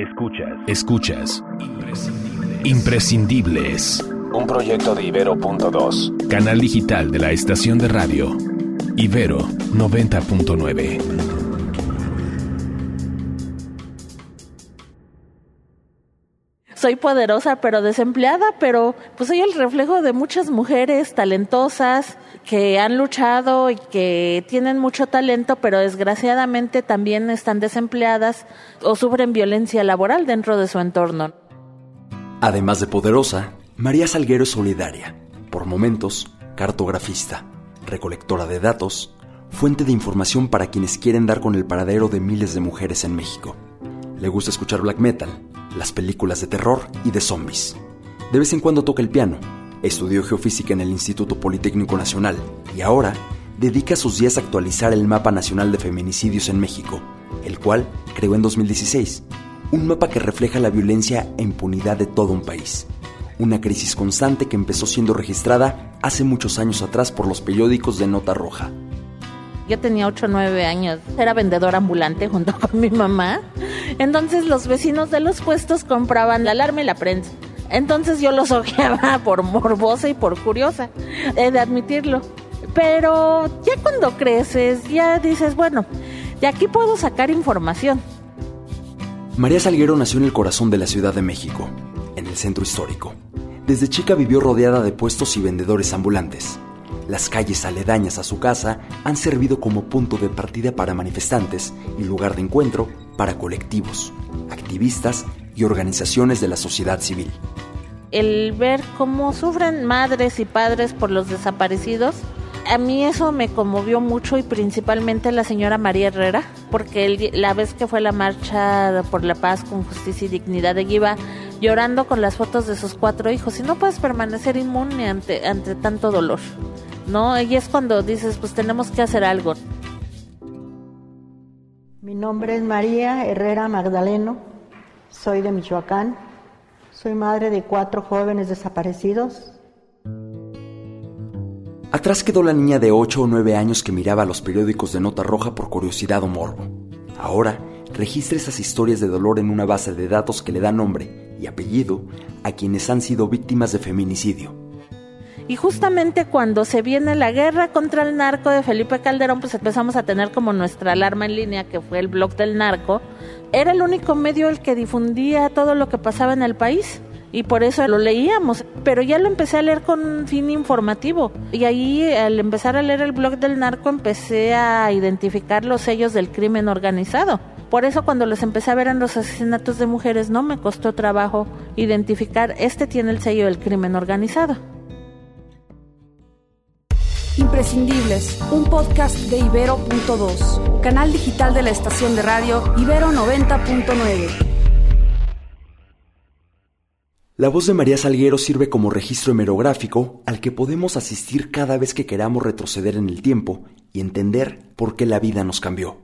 Escuchas. Escuchas. Imprescindibles. Un proyecto de Ibero.2. Canal digital de la estación de radio. Ibero 90.9. soy poderosa pero desempleada, pero pues soy el reflejo de muchas mujeres talentosas que han luchado y que tienen mucho talento, pero desgraciadamente también están desempleadas o sufren violencia laboral dentro de su entorno. Además de poderosa, María Salguero es solidaria, por momentos cartografista, recolectora de datos, fuente de información para quienes quieren dar con el paradero de miles de mujeres en México. Le gusta escuchar black metal, las películas de terror y de zombies. De vez en cuando toca el piano, estudió geofísica en el Instituto Politécnico Nacional y ahora dedica sus días a actualizar el Mapa Nacional de Feminicidios en México, el cual creó en 2016, un mapa que refleja la violencia e impunidad de todo un país. Una crisis constante que empezó siendo registrada hace muchos años atrás por los periódicos de Nota Roja. Yo tenía 8 o 9 años, era vendedor ambulante junto con mi mamá. Entonces los vecinos de los puestos compraban la alarma y la prensa. Entonces yo los ojeaba por morbosa y por curiosa, he de admitirlo. Pero ya cuando creces, ya dices, bueno, de aquí puedo sacar información. María Salguero nació en el corazón de la Ciudad de México, en el centro histórico. Desde chica vivió rodeada de puestos y vendedores ambulantes. Las calles aledañas a su casa han servido como punto de partida para manifestantes y lugar de encuentro para colectivos, activistas y organizaciones de la sociedad civil. El ver cómo sufren madres y padres por los desaparecidos, a mí eso me conmovió mucho y principalmente la señora María Herrera, porque la vez que fue la marcha por la paz con justicia y dignidad de Guiva, llorando con las fotos de sus cuatro hijos, y no puedes permanecer inmune ante, ante tanto dolor. ¿No? Y es cuando dices, pues tenemos que hacer algo. Mi nombre es María Herrera Magdaleno, soy de Michoacán, soy madre de cuatro jóvenes desaparecidos. Atrás quedó la niña de 8 o 9 años que miraba los periódicos de nota roja por curiosidad o morbo. Ahora, registra esas historias de dolor en una base de datos que le da nombre y apellido a quienes han sido víctimas de feminicidio y justamente cuando se viene la guerra contra el narco de Felipe Calderón, pues empezamos a tener como nuestra alarma en línea, que fue el blog del narco. Era el único medio el que difundía todo lo que pasaba en el país y por eso lo leíamos, pero ya lo empecé a leer con fin informativo y ahí al empezar a leer el blog del narco empecé a identificar los sellos del crimen organizado. Por eso cuando los empecé a ver en los asesinatos de mujeres no me costó trabajo identificar este tiene el sello del crimen organizado. Imprescindibles, un podcast de Ibero.2, canal digital de la estación de radio Ibero 90.9. La voz de María Salguero sirve como registro hemerográfico al que podemos asistir cada vez que queramos retroceder en el tiempo y entender por qué la vida nos cambió.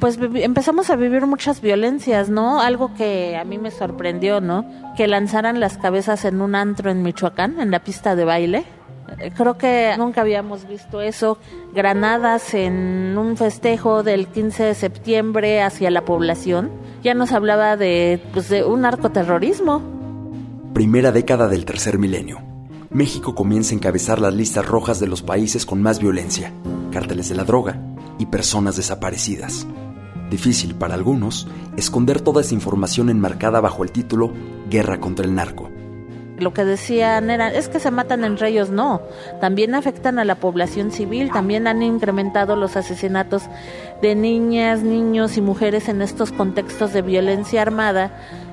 Pues empezamos a vivir muchas violencias, ¿no? Algo que a mí me sorprendió, ¿no? Que lanzaran las cabezas en un antro en Michoacán, en la pista de baile Creo que nunca habíamos visto eso. Granadas en un festejo del 15 de septiembre hacia la población. Ya nos hablaba de, pues, de un narcoterrorismo. Primera década del tercer milenio. México comienza a encabezar las listas rojas de los países con más violencia, cárteles de la droga y personas desaparecidas. Difícil para algunos esconder toda esa información enmarcada bajo el título Guerra contra el narco lo que decían era, es que se matan entre ellos, no, también afectan a la población civil, también han incrementado los asesinatos de niñas, niños y mujeres en estos contextos de violencia armada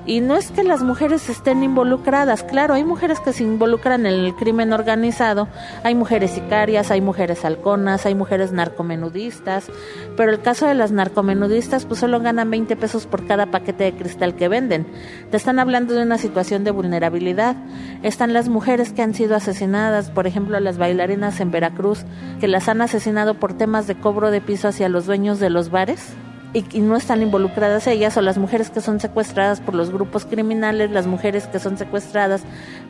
y no es que las mujeres estén involucradas, claro, hay mujeres que se involucran en el crimen organizado, hay mujeres sicarias, hay mujeres halconas, hay mujeres narcomenudistas, pero el caso de las narcomenudistas pues solo ganan 20 pesos por cada paquete de cristal que venden. Te están hablando de una situación de vulnerabilidad. Están las mujeres que han sido asesinadas, por ejemplo, las bailarinas en Veracruz, que las han asesinado por temas de cobro de piso hacia los dueños de los bares y, no están involucradas ellas o las mujeres que son secuestradas por los grupos criminales, las mujeres que son secuestradas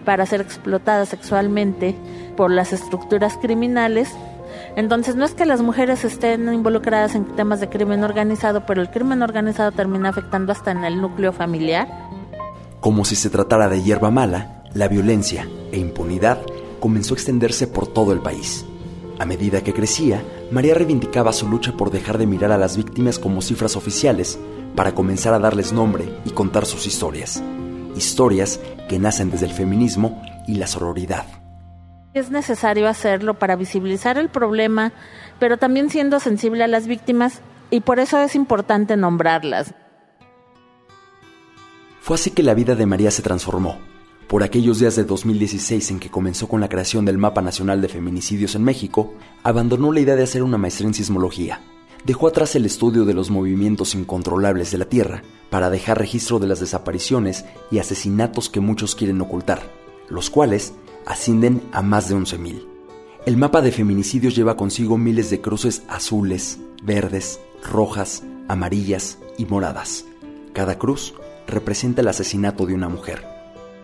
para ser explotadas sexualmente por las estructuras criminales. Entonces no es que las mujeres estén involucradas en temas de crimen organizado, pero el crimen organizado termina afectando hasta en el núcleo familiar. Como si se tratara de hierba mala, la violencia e impunidad comenzó a extenderse por todo el país. A medida que crecía, María reivindicaba su lucha por dejar de mirar a las víctimas como cifras oficiales para comenzar a darles nombre y contar sus historias. Historias que nacen desde el feminismo y la sororidad. Es necesario hacerlo para visibilizar el problema, pero también siendo sensible a las víctimas y por eso es importante nombrarlas. Fue así que la vida de María se transformó. Por aquellos días de 2016 en que comenzó con la creación del Mapa Nacional de Feminicidios en México, abandonó la idea de hacer una maestría en sismología. Dejó atrás el estudio de los movimientos incontrolables de la Tierra para dejar registro de las desapariciones y asesinatos que muchos quieren ocultar, los cuales ascienden a más de 11.000. El mapa de feminicidios lleva consigo miles de cruces azules, verdes, rojas, amarillas y moradas. Cada cruz representa el asesinato de una mujer.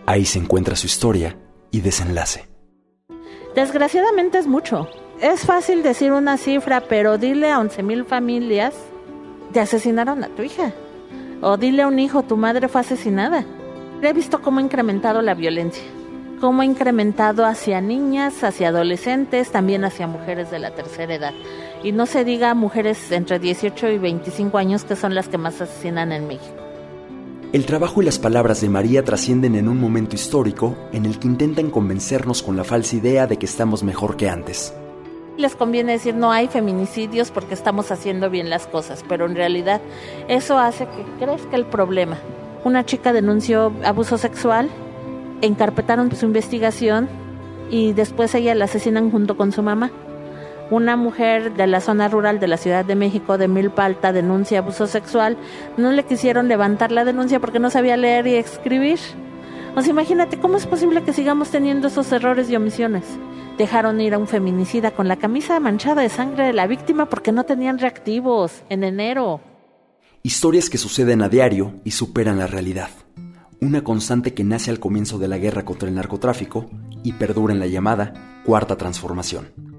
Ahí se encuentra su historia y desenlace. Desgraciadamente es mucho. Es fácil decir una cifra, pero dile a 11.000 familias, te asesinaron a tu hija. O dile a un hijo, tu madre fue asesinada. He visto cómo ha incrementado la violencia cómo ha incrementado hacia niñas, hacia adolescentes, también hacia mujeres de la tercera edad. Y no se diga mujeres entre 18 y 25 años que son las que más asesinan en México. El trabajo y las palabras de María trascienden en un momento histórico en el que intentan convencernos con la falsa idea de que estamos mejor que antes. Les conviene decir no hay feminicidios porque estamos haciendo bien las cosas, pero en realidad eso hace que crezca el problema. Una chica denunció abuso sexual encarpetaron su investigación y después ella la asesinan junto con su mamá. Una mujer de la zona rural de la Ciudad de México, de Milpalta, denuncia abuso sexual. No le quisieron levantar la denuncia porque no sabía leer y escribir. O sea, imagínate, ¿cómo es posible que sigamos teniendo esos errores y omisiones? Dejaron ir a un feminicida con la camisa manchada de sangre de la víctima porque no tenían reactivos en enero. Historias que suceden a diario y superan la realidad una constante que nace al comienzo de la guerra contra el narcotráfico y perdura en la llamada Cuarta Transformación.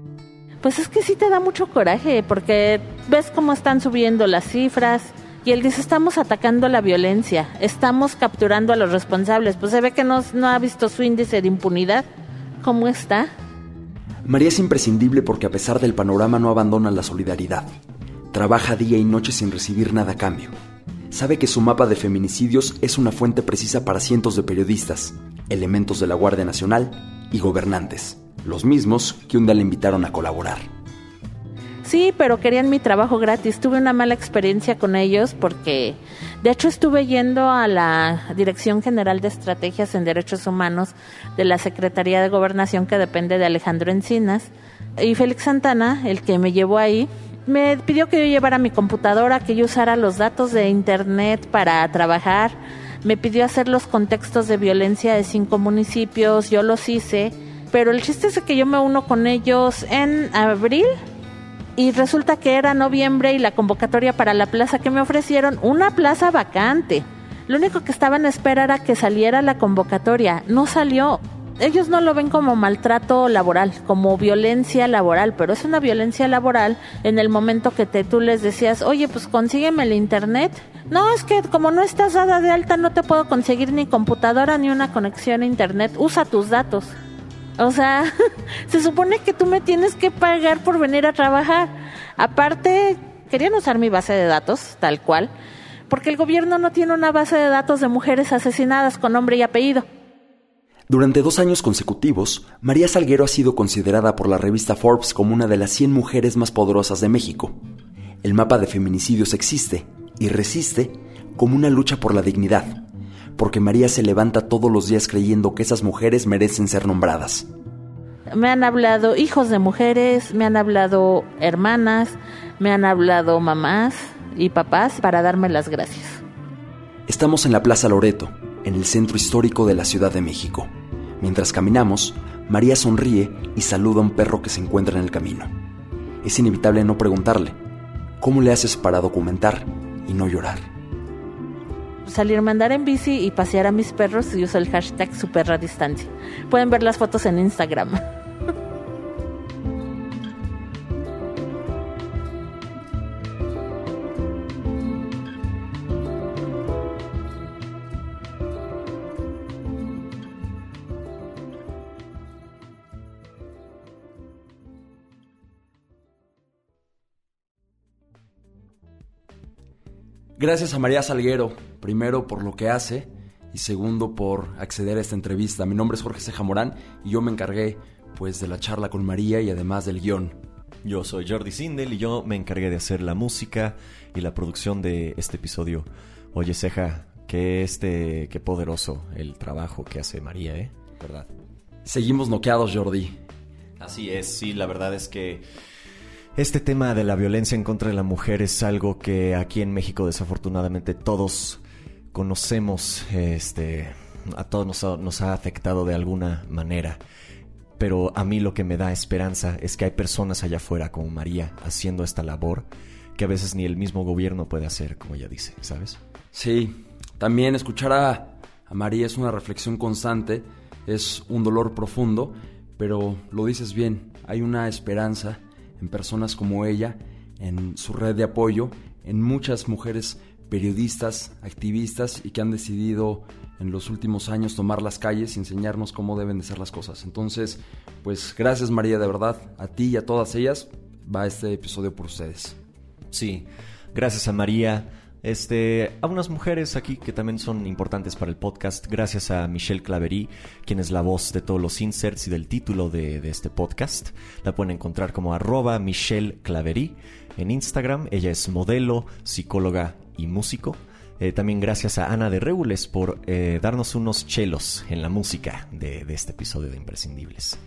Pues es que sí te da mucho coraje, porque ves cómo están subiendo las cifras, y él dice, estamos atacando la violencia, estamos capturando a los responsables. Pues se ve que no, ha visto su índice de impunidad. ¿Cómo está? María es imprescindible porque a pesar del panorama no abandona la solidaridad. Trabaja día y noche sin recibir nada a cambio sabe que su mapa de feminicidios es una fuente precisa para cientos de periodistas, elementos de la Guardia Nacional y gobernantes, los mismos que un día le invitaron a colaborar. Sí, pero querían mi trabajo gratis. Tuve una mala experiencia con ellos porque, de hecho, estuve yendo a la Dirección General de Estrategias en Derechos Humanos de la Secretaría de Gobernación que depende de Alejandro Encinas. Y Félix Santana, el que me llevó ahí, me pidió que yo llevara mi computadora, que yo usara los datos de internet para trabajar. Me pidió hacer los contextos de violencia de cinco municipios, yo los hice, pero el chiste es que yo me uno con ellos en abril y resulta que era noviembre y la convocatoria para la plaza que me ofrecieron, una plaza vacante. Lo único que estaba en espera era que saliera la convocatoria, no salió ellos no lo ven como maltrato laboral, como violencia laboral, pero es una violencia laboral en el momento que te, tú les decías, oye, pues consígueme el internet. No, es que como no estás dada de alta no te puedo conseguir ni computadora ni una conexión a internet, usa tus datos. O sea, se supone que tú me tienes que pagar por venir a trabajar. Aparte, querían usar mi base de datos, tal cual, porque el gobierno no tiene una base de datos de mujeres asesinadas con nombre y apellido. Durante dos años consecutivos, María Salguero ha sido considerada por la revista Forbes como una de las 100 mujeres más poderosas de México. El mapa de feminicidios existe y resiste como una lucha por la dignidad, porque María se levanta todos los días creyendo que esas mujeres merecen ser nombradas. Me han hablado hijos de mujeres, me han hablado hermanas, me han hablado mamás y papás para darme las gracias. Estamos en la Plaza Loreto, en el centro histórico de la Ciudad de México. Mientras caminamos, María sonríe y saluda a un perro que se encuentra en el camino. Es inevitable no preguntarle, ¿cómo le haces para documentar y no llorar? Salir a andar en bici y pasear a mis perros y uso el hashtag superra distancia. Pueden ver las fotos en Instagram. Gracias a María Salguero, primero por lo que hace y segundo por acceder a esta entrevista. Mi nombre es Jorge Ceja Morán y yo me encargué pues de la charla con María y además del guion. Yo soy Jordi Sindel y yo me encargué de hacer la música y la producción de este episodio. Oye, Ceja, qué este, qué poderoso el trabajo que hace María, ¿eh? ¿Verdad? Seguimos noqueados, Jordi. Así es, sí, la verdad es que este tema de la violencia en contra de la mujer es algo que aquí en México desafortunadamente todos conocemos, este, a todos nos nos ha afectado de alguna manera. Pero a mí lo que me da esperanza es que hay personas allá afuera como María haciendo esta labor que a veces ni el mismo gobierno puede hacer, como ella dice, ¿sabes? Sí, también escuchar a, María es una reflexión constante, es un dolor profundo, pero lo dices bien, hay una esperanza en personas como ella, en su red de apoyo, en muchas mujeres periodistas, activistas y que han decidido en los últimos años tomar las calles y enseñarnos cómo deben de ser las cosas. Entonces, pues gracias María, de verdad, a ti y a todas ellas va este episodio por ustedes. Sí, gracias a María. Este, a unas mujeres aquí que también son importantes para el podcast, gracias a Michelle Claverí, quien es la voz de todos los inserts y del título de, este podcast. La pueden encontrar como arroba Michelle Claverí en Instagram. Ella es modelo, psicóloga y músico. Eh, también gracias a Ana de Regules por eh, darnos unos chelos en la música de, este episodio de Imprescindibles.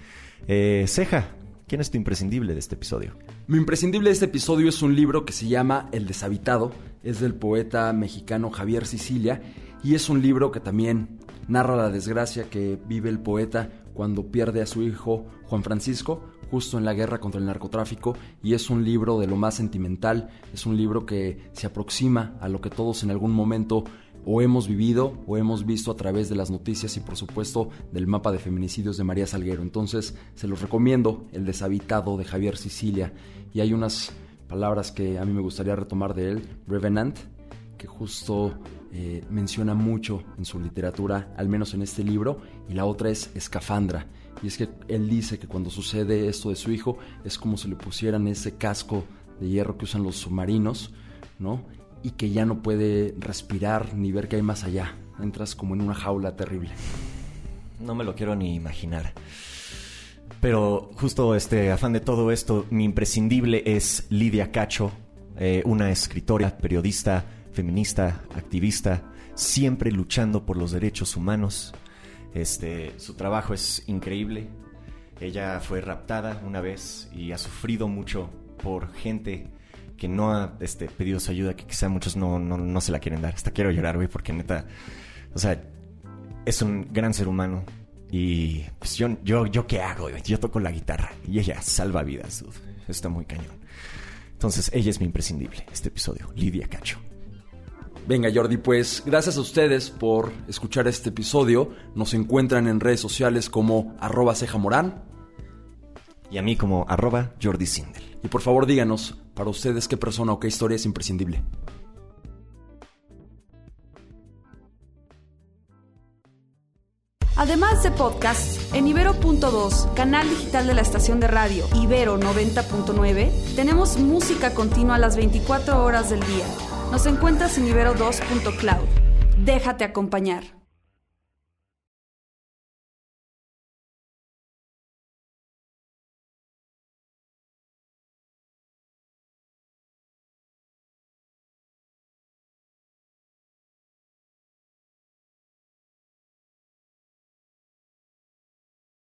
Eh, Ceja, ¿quién es tu imprescindible de este episodio? Mi imprescindible de este episodio es un libro que se llama El deshabitado, es del poeta mexicano Javier Sicilia. Y es un libro que también narra la desgracia que vive el poeta cuando pierde a su hijo Juan Francisco, justo en la guerra contra el narcotráfico. Y es un libro de lo más sentimental, es un libro que se aproxima a lo que todos en algún momento o hemos vivido o hemos visto a través de las noticias y por supuesto del mapa de feminicidios de María Salguero. Entonces se los recomiendo, El deshabitado de Javier Sicilia y hay unas palabras que a mí me gustaría retomar de él, Revenant, que justo eh, menciona mucho en su literatura, al menos en este libro, y la otra es escafandra. Y es que él dice que cuando sucede esto de su hijo es como si le pusieran ese casco de hierro que usan los submarinos, ¿no? Y que ya no puede respirar ni ver qué hay más allá. Entras como en una jaula terrible. No me lo quiero ni imaginar. Pero justo este afán de todo esto, mi imprescindible es Lidia Cacho, eh, una escritora, periodista, feminista, activista, siempre luchando por los derechos humanos. Este, su trabajo es increíble. Ella fue raptada una vez y ha sufrido mucho por gente que no ha este, pedido su ayuda, que quizá muchos no, no, se la quieren dar. Hasta quiero llorar, güey, porque neta, o sea, es un gran ser humano. Y pues yo, yo, yo qué hago, yo toco la guitarra y ella salva vidas, dude. Está muy cañón. Entonces, ella es mi imprescindible, este episodio, Lidia Cacho. Venga Jordi, pues gracias a ustedes por escuchar este episodio. Nos encuentran en redes sociales como arroba cejamorán. Y a mí como arroba Jordi Sindel. Y por favor díganos, para ustedes, qué persona o qué historia es imprescindible. Además de podcast, en Ibero.2, canal digital de la estación de radio Ibero 90.9, tenemos música continua las 24 horas del día nos encuentras en Ibero2.cloud. Déjate acompañar.